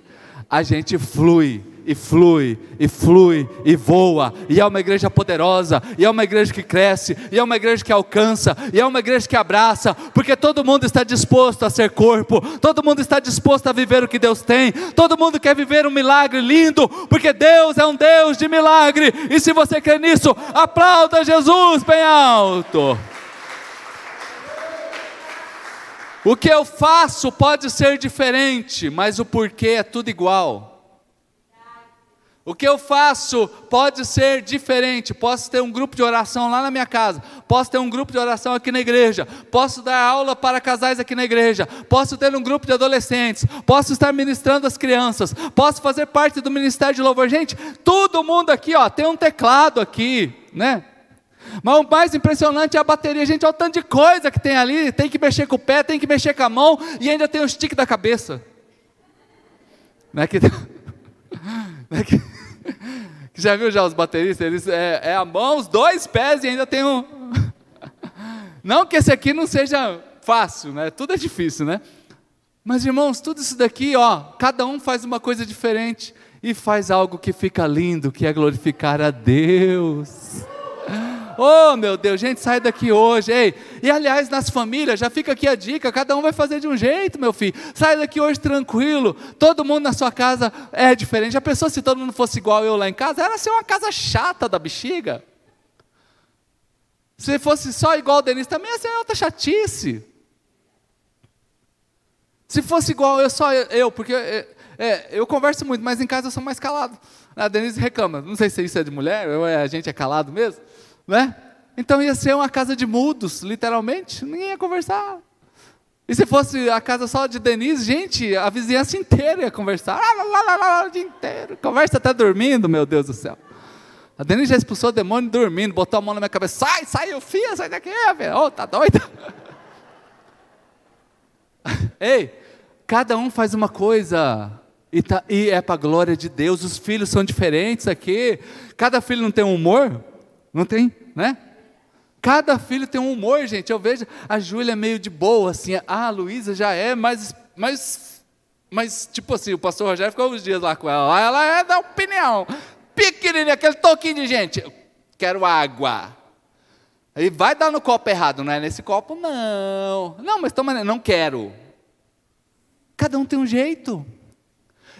a gente flui e flui, e flui, e voa, e é uma igreja poderosa, e é uma igreja que cresce, e é uma igreja que alcança, e é uma igreja que abraça, porque todo mundo está disposto a ser corpo, todo mundo está disposto a viver o que Deus tem, todo mundo quer viver um milagre lindo, porque Deus é um Deus de milagre, e se você crê nisso, aplauda Jesus bem alto. O que eu faço pode ser diferente, mas o porquê é tudo igual. O que eu faço pode ser diferente. Posso ter um grupo de oração lá na minha casa, posso ter um grupo de oração aqui na igreja, posso dar aula para casais aqui na igreja, posso ter um grupo de adolescentes, posso estar ministrando as crianças, posso fazer parte do ministério de louvor. Gente, todo mundo aqui, ó, tem um teclado aqui, né? Mas o mais impressionante é a bateria. Gente, olha o tanto de coisa que tem ali. Tem que mexer com o pé, tem que mexer com a mão e ainda tem o stick da cabeça. Não é que. Não é que já viu já os bateristas? Eles, é, é a mão, os dois pés e ainda tem um. Não que esse aqui não seja fácil, né? Tudo é difícil, né? Mas irmãos, tudo isso daqui, ó, cada um faz uma coisa diferente e faz algo que fica lindo, que é glorificar a Deus. Oh, meu Deus, gente, sai daqui hoje. Ei, e aliás, nas famílias, já fica aqui a dica: cada um vai fazer de um jeito, meu filho. Sai daqui hoje tranquilo. Todo mundo na sua casa é diferente. A pessoa, se todo mundo fosse igual eu lá em casa, era ser uma casa chata da bexiga. Se fosse só igual o Denise, também ia ser outra chatice. Se fosse igual eu, só eu, porque é, é, eu converso muito, mas em casa eu sou mais calado. A Denise reclama, não sei se isso é de mulher, ou é, a gente é calado mesmo né? Então ia ser uma casa de mudos, literalmente, ninguém ia conversar. E se fosse a casa só de Denise, gente, a vizinhança inteira ia conversar, lá, lá, lá, lá, o dia inteiro. Conversa até dormindo, meu Deus do céu. A Denise já expulsou o demônio dormindo, botou a mão na minha cabeça, sai, sai, eu filho, sai daqui, velho. Oh, tá doida? Ei, cada um faz uma coisa, e, tá, e é para a glória de Deus, os filhos são diferentes aqui, cada filho não tem um humor, não tem, né? Cada filho tem um humor, gente. Eu vejo a Júlia meio de boa, assim. Ah, a Luísa já é, mas, mas, mas, tipo assim, o pastor Rogério ficou uns dias lá com ela. Ela é da opinião. Pequenininha, aquele toquinho de gente. quero água. Aí vai dar no copo errado, não é nesse copo? Não. Não, mas toma, não quero. Cada um tem um jeito.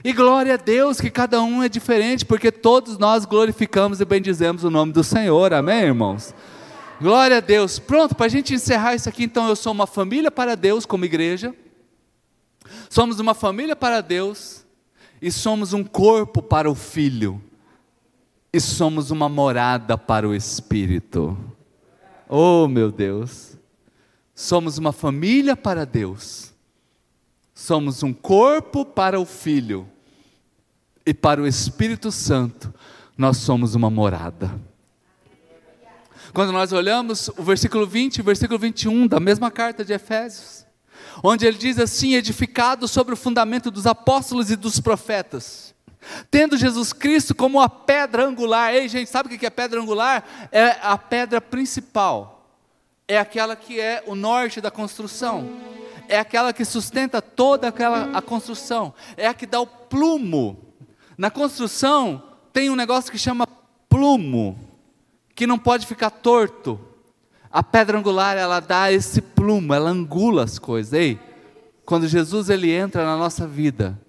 E glória a Deus que cada um é diferente, porque todos nós glorificamos e bendizemos o nome do Senhor, amém, irmãos? Glória a Deus. Pronto, para a gente encerrar isso aqui, então, eu sou uma família para Deus como igreja, somos uma família para Deus, e somos um corpo para o Filho, e somos uma morada para o Espírito. Oh, meu Deus! Somos uma família para Deus somos um corpo para o Filho e para o Espírito Santo, nós somos uma morada. Quando nós olhamos o versículo 20 e o versículo 21 da mesma carta de Efésios, onde ele diz assim: edificado sobre o fundamento dos apóstolos e dos profetas, tendo Jesus Cristo como a pedra angular. Ei, gente, sabe o que é pedra angular? É a pedra principal, é aquela que é o norte da construção, é aquela que sustenta toda aquela a construção, é a que dá o plumo na construção tem um negócio que chama plumo, que não pode ficar torto. A pedra angular, ela dá esse plumo, ela angula as coisas. Ei, quando Jesus ele entra na nossa vida,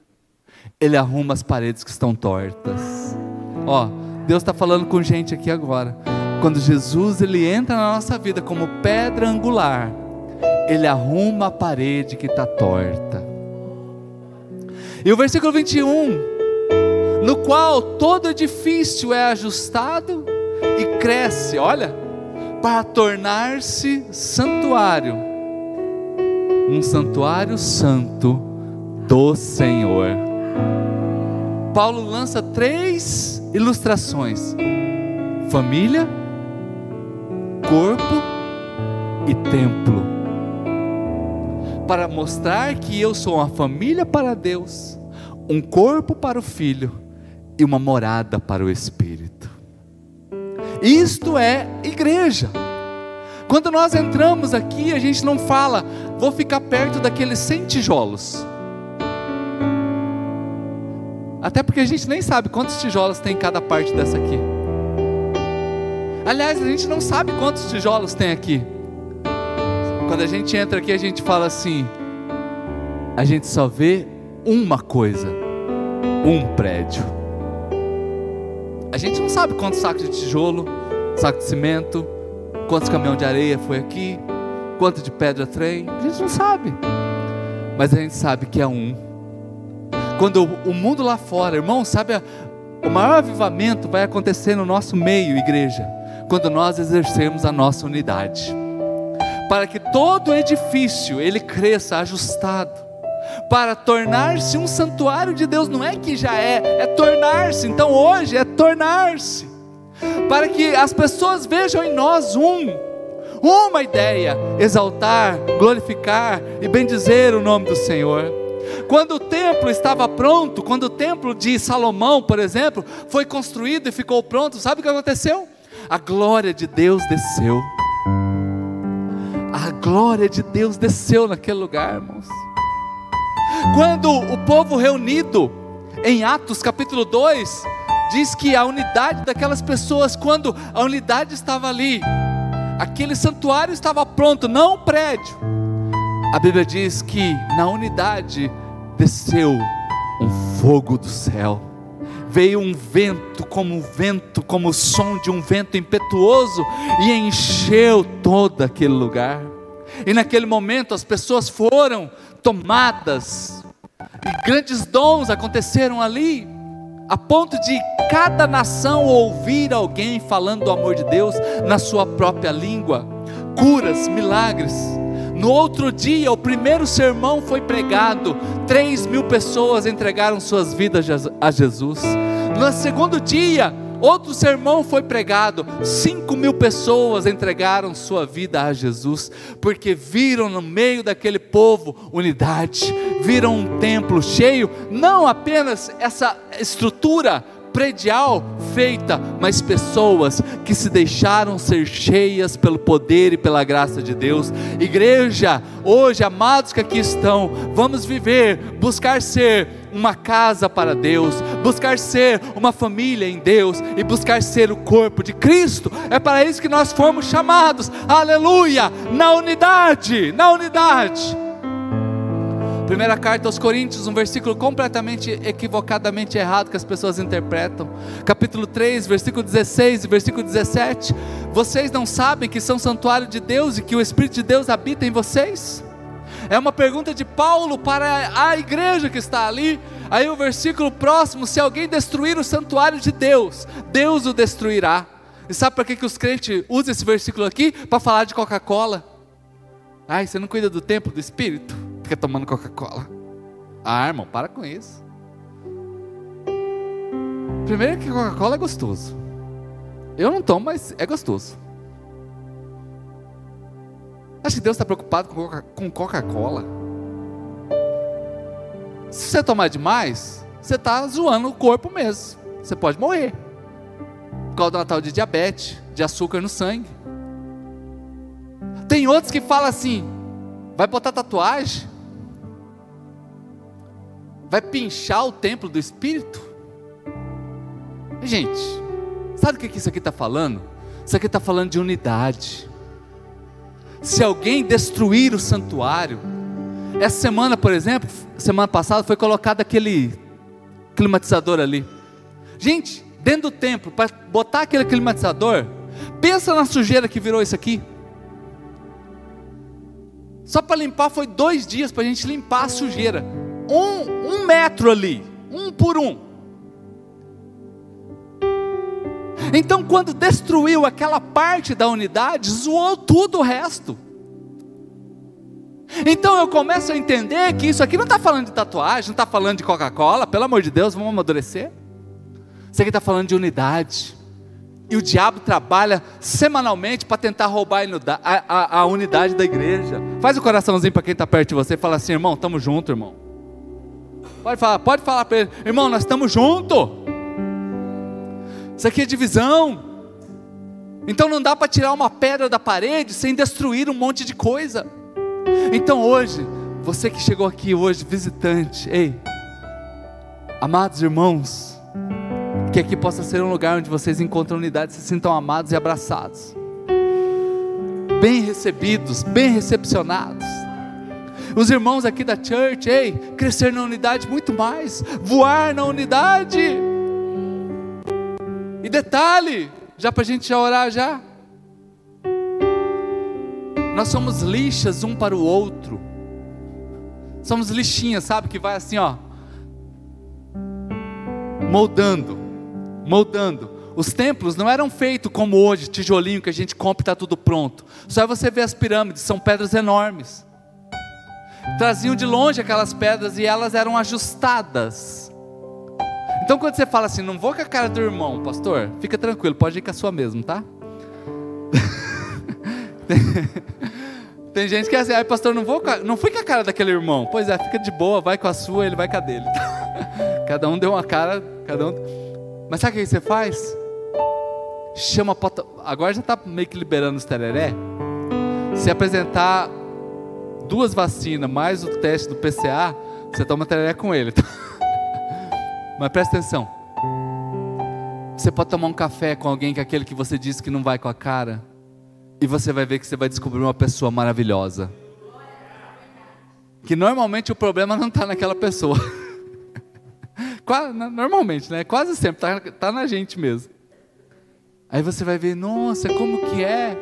ele arruma as paredes que estão tortas. Ó, Deus está falando com gente aqui agora. Quando Jesus ele entra na nossa vida como pedra angular, ele arruma a parede que está torta. E o versículo 21 no qual todo edifício é ajustado e cresce, olha, para tornar-se santuário, um santuário santo do Senhor. Paulo lança três ilustrações: família, corpo e templo. Para mostrar que eu sou uma família para Deus, um corpo para o Filho e uma morada para o Espírito. Isto é igreja. Quando nós entramos aqui, a gente não fala, vou ficar perto daqueles 100 tijolos. Até porque a gente nem sabe quantos tijolos tem em cada parte dessa aqui. Aliás, a gente não sabe quantos tijolos tem aqui. Quando a gente entra aqui, a gente fala assim: a gente só vê uma coisa, um prédio. A gente não sabe quantos sacos de tijolo, saco de cimento, quantos caminhões de areia foi aqui, quanto de pedra trem, a gente não sabe. Mas a gente sabe que é um. Quando o mundo lá fora, irmão, sabe, o maior avivamento vai acontecer no nosso meio, igreja, quando nós exercermos a nossa unidade. Para que todo edifício ele cresça ajustado, para tornar-se um santuário de Deus, não é que já é, é tornar-se. Então hoje é tornar-se para que as pessoas vejam em nós um, uma ideia: exaltar, glorificar e bendizer o nome do Senhor. Quando o templo estava pronto, quando o templo de Salomão, por exemplo, foi construído e ficou pronto, sabe o que aconteceu? A glória de Deus desceu. Glória de Deus desceu naquele lugar, irmãos. Quando o povo reunido em Atos capítulo 2, diz que a unidade daquelas pessoas, quando a unidade estava ali, aquele santuário estava pronto, não o prédio. A Bíblia diz que na unidade desceu um fogo do céu. Veio um vento, como um vento, como o som de um vento impetuoso, e encheu todo aquele lugar. E naquele momento as pessoas foram tomadas, e grandes dons aconteceram ali a ponto de cada nação ouvir alguém falando do amor de Deus na sua própria língua, curas, milagres. No outro dia, o primeiro sermão foi pregado, três mil pessoas entregaram suas vidas a Jesus. No segundo dia, Outro sermão foi pregado, cinco mil pessoas entregaram sua vida a Jesus, porque viram no meio daquele povo unidade, viram um templo cheio, não apenas essa estrutura predial feita, mas pessoas que se deixaram ser cheias pelo poder e pela graça de Deus. Igreja, hoje, amados que aqui estão, vamos viver, buscar ser uma casa para Deus, buscar ser uma família em Deus e buscar ser o corpo de Cristo. É para isso que nós fomos chamados. Aleluia! Na unidade, na unidade. Primeira carta aos Coríntios, um versículo completamente equivocadamente errado que as pessoas interpretam. Capítulo 3, versículo 16 e versículo 17. Vocês não sabem que são santuário de Deus e que o Espírito de Deus habita em vocês? É uma pergunta de Paulo para a igreja que está ali. Aí o versículo próximo: se alguém destruir o santuário de Deus, Deus o destruirá. E sabe para que, que os crentes usam esse versículo aqui? Para falar de Coca-Cola. Ai, você não cuida do templo do Espírito? Fica tomando Coca-Cola. Ah, irmão, para com isso. Primeiro que Coca-Cola é gostoso. Eu não tomo, mas é gostoso. Acho que Deus está preocupado com Coca-Cola. Se você tomar demais, você está zoando o corpo mesmo. Você pode morrer. Por causa do Natal de diabetes, de açúcar no sangue. Tem outros que falam assim: vai botar tatuagem? Vai pinchar o templo do Espírito? Gente, sabe o que isso aqui está falando? Isso aqui está falando de unidade se alguém destruir o santuário, essa semana, por exemplo, semana passada foi colocado aquele climatizador ali. Gente, dentro do templo, para botar aquele climatizador, pensa na sujeira que virou isso aqui. Só para limpar foi dois dias para a gente limpar a sujeira. Um, um metro ali, um por um. Então, quando destruiu aquela parte da unidade, zoou tudo o resto. Então eu começo a entender que isso aqui não está falando de tatuagem, não está falando de Coca-Cola, pelo amor de Deus, vamos amadurecer. Isso aqui está falando de unidade. E o diabo trabalha semanalmente para tentar roubar a, unidade da igreja. Faz o coraçãozinho para quem está perto de você e fala assim: irmão, estamos juntos, irmão. Pode falar, pode falar para ele, irmão, nós estamos juntos. Isso aqui é divisão. Então não dá para tirar uma pedra da parede sem destruir um monte de coisa. Então hoje, você que chegou aqui hoje, visitante, ei, amados irmãos, que aqui possa ser um lugar onde vocês encontram unidade, se sintam amados e abraçados, bem recebidos, bem recepcionados. Os irmãos aqui da church, ei, crescer na unidade muito mais, voar na unidade. E detalhe, já para a gente já orar já. Nós somos lixas um para o outro. Somos lixinhas, sabe? Que vai assim, ó. Moldando. Moldando. Os templos não eram feitos como hoje, tijolinho que a gente compra e está tudo pronto. Só você ver as pirâmides, são pedras enormes. Traziam de longe aquelas pedras e elas eram ajustadas. Então quando você fala assim, não vou com a cara do irmão, pastor, fica tranquilo, pode ir com a sua mesmo, tá? Tem gente que é assim, ai pastor, não, vou, não fui com a cara daquele irmão. Pois é, fica de boa, vai com a sua, ele vai com a dele. cada um deu uma cara, cada um. Mas sabe o que você faz? Chama agora já está meio que liberando os tereré. Se apresentar duas vacinas mais o teste do PCA, você toma tereré com ele. Mas presta atenção. Você pode tomar um café com alguém que é aquele que você disse que não vai com a cara e você vai ver que você vai descobrir uma pessoa maravilhosa. Que normalmente o problema não está naquela pessoa. normalmente, né? Quase sempre está tá na gente mesmo. Aí você vai ver, nossa, como que é?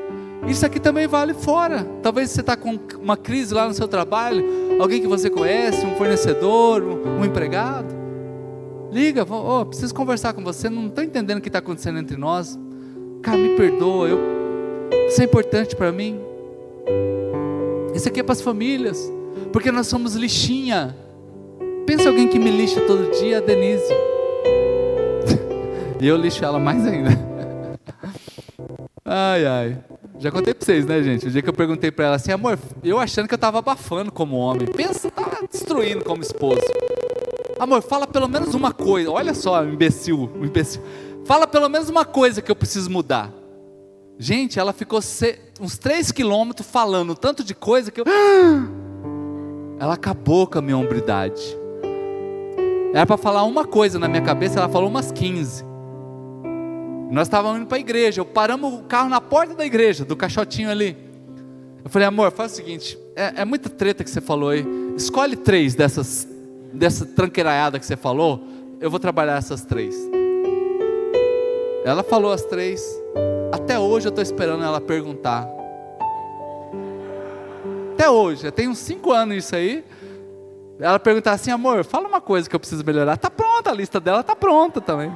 Isso aqui também vale fora. Talvez você está com uma crise lá no seu trabalho, alguém que você conhece, um fornecedor, um, um empregado. Liga, oh, preciso conversar com você, não estou entendendo o que está acontecendo entre nós. Cara, me perdoa, eu isso é importante para mim. Isso aqui é para as famílias, porque nós somos lixinha. Pensa alguém que me lixa todo dia, a Denise. e eu lixo ela mais ainda. ai, ai. Já contei para vocês, né, gente? O dia que eu perguntei para ela assim, amor, eu achando que eu estava abafando como homem. Pensa, estava destruindo como esposo. Amor, fala pelo menos uma coisa. Olha só, imbecil, imbecil. Fala pelo menos uma coisa que eu preciso mudar. Gente, ela ficou uns 3 quilômetros falando tanto de coisa que eu. Ela acabou com a minha hombridade. Era para falar uma coisa na minha cabeça, ela falou umas 15. Nós estávamos indo para a igreja, eu paramos o carro na porta da igreja, do caixotinho ali. Eu falei, amor, faz o seguinte, é, é muita treta que você falou aí. Escolhe três dessas, dessa tranqueiraiada que você falou, eu vou trabalhar essas três. Ela falou as três. Até hoje eu estou esperando ela perguntar. Até hoje, tem uns cinco anos isso aí. Ela perguntar assim, amor, fala uma coisa que eu preciso melhorar. Tá pronta, a lista dela tá pronta também.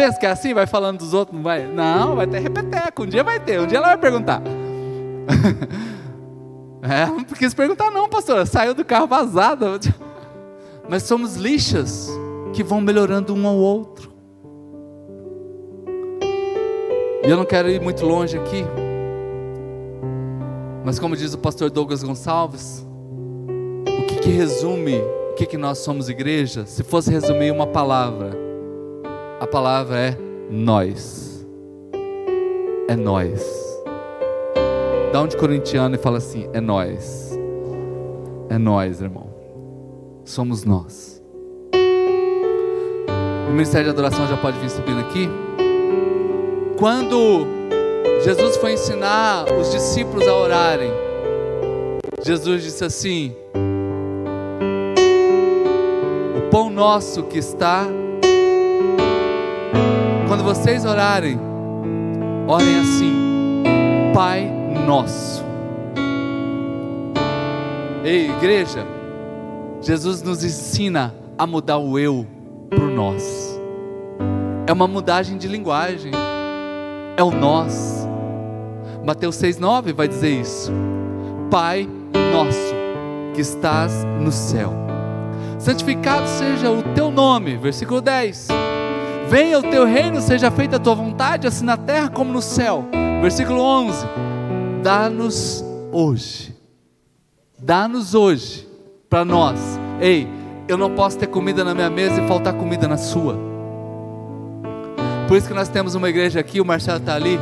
Pensa que é assim, vai falando dos outros, não vai? Não, vai ter repeteco, um dia vai ter, um dia ela vai perguntar. é, não quis perguntar não, pastor, saiu do carro vazada. Mas somos lixas que vão melhorando um ao outro. E eu não quero ir muito longe aqui. Mas como diz o pastor Douglas Gonçalves, o que, que resume o que, que nós somos igreja? Se fosse resumir uma palavra, a palavra é nós. É nós. Dá um de corintiano e fala assim: é nós. É nós, irmão. Somos nós. O ministério de adoração já pode vir subindo aqui. Quando Jesus foi ensinar os discípulos a orarem, Jesus disse assim: O pão nosso que está. Quando vocês orarem, orem assim: Pai nosso. Ei, igreja, Jesus nos ensina a mudar o eu para o nós. É uma mudagem de linguagem é o nós. Mateus 6,9 vai dizer isso. Pai nosso que estás no céu, santificado seja o teu nome. Versículo 10. Venha o teu reino, seja feita a tua vontade, assim na terra como no céu. Versículo 11: Dá-nos hoje, dá-nos hoje para nós. Ei, eu não posso ter comida na minha mesa e faltar comida na sua. Por isso que nós temos uma igreja aqui, o Marcelo está ali.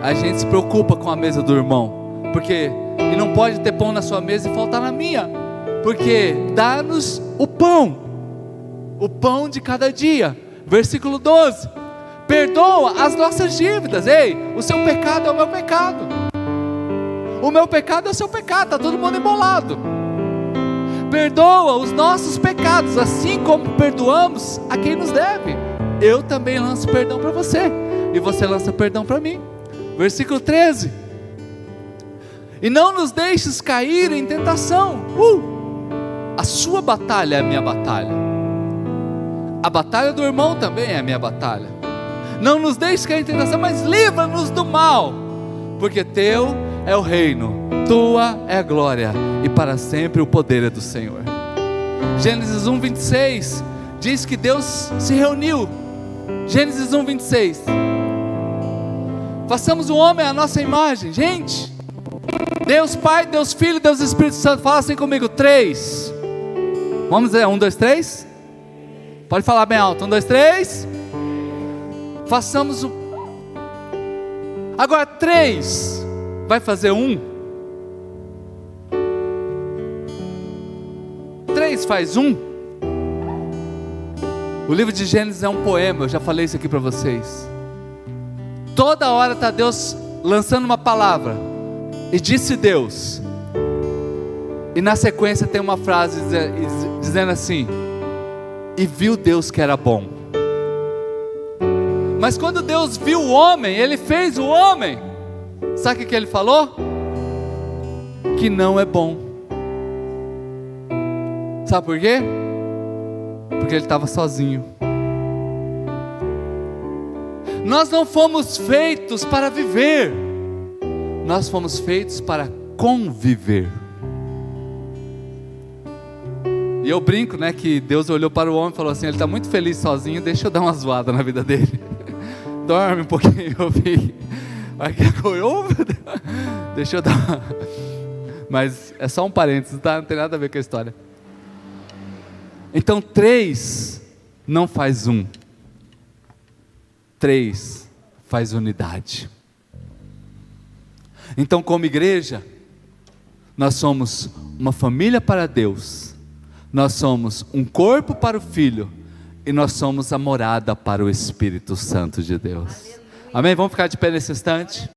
A gente se preocupa com a mesa do irmão, porque e não pode ter pão na sua mesa e faltar na minha, porque dá-nos o pão, o pão de cada dia. Versículo 12: perdoa as nossas dívidas. Ei, o seu pecado é o meu pecado, o meu pecado é o seu pecado, está todo mundo embolado. Perdoa os nossos pecados, assim como perdoamos a quem nos deve. Eu também lanço perdão para você, e você lança perdão para mim. Versículo 13: E não nos deixes cair em tentação. Uh! A sua batalha é a minha batalha. A batalha do irmão também é a minha batalha. Não nos deixes cair em tentação, mas livra-nos do mal, porque teu é o reino, tua é a glória, e para sempre o poder é do Senhor. Gênesis 1, 26 diz que Deus se reuniu. Gênesis 1, 26. Façamos o homem à nossa imagem, gente. Deus Pai, Deus Filho, Deus Espírito Santo, fala assim comigo, três. Vamos dizer, um, dois, três. Pode falar bem alto, um, dois, três. Façamos o. Agora três vai fazer um. Três faz um. O livro de Gênesis é um poema, eu já falei isso aqui para vocês. Toda hora está Deus lançando uma palavra. E disse Deus. E na sequência tem uma frase dizendo assim: E viu Deus que era bom. Mas quando Deus viu o homem, Ele fez o homem. Sabe o que ele falou? Que não é bom. Sabe por quê? Porque ele estava sozinho. Nós não fomos feitos para viver, nós fomos feitos para conviver. E eu brinco, né, que Deus olhou para o homem e falou assim: ele está muito feliz sozinho, deixa eu dar uma zoada na vida dele. Dorme um pouquinho, eu vi. Deixa eu dar. Uma... Mas é só um parênteses, tá? Não tem nada a ver com a história. Então, três não faz um três faz unidade. Então, como igreja, nós somos uma família para Deus, nós somos um corpo para o Filho e nós somos a morada para o Espírito Santo de Deus. Aleluia. Amém? Vamos ficar de pé nesse instante?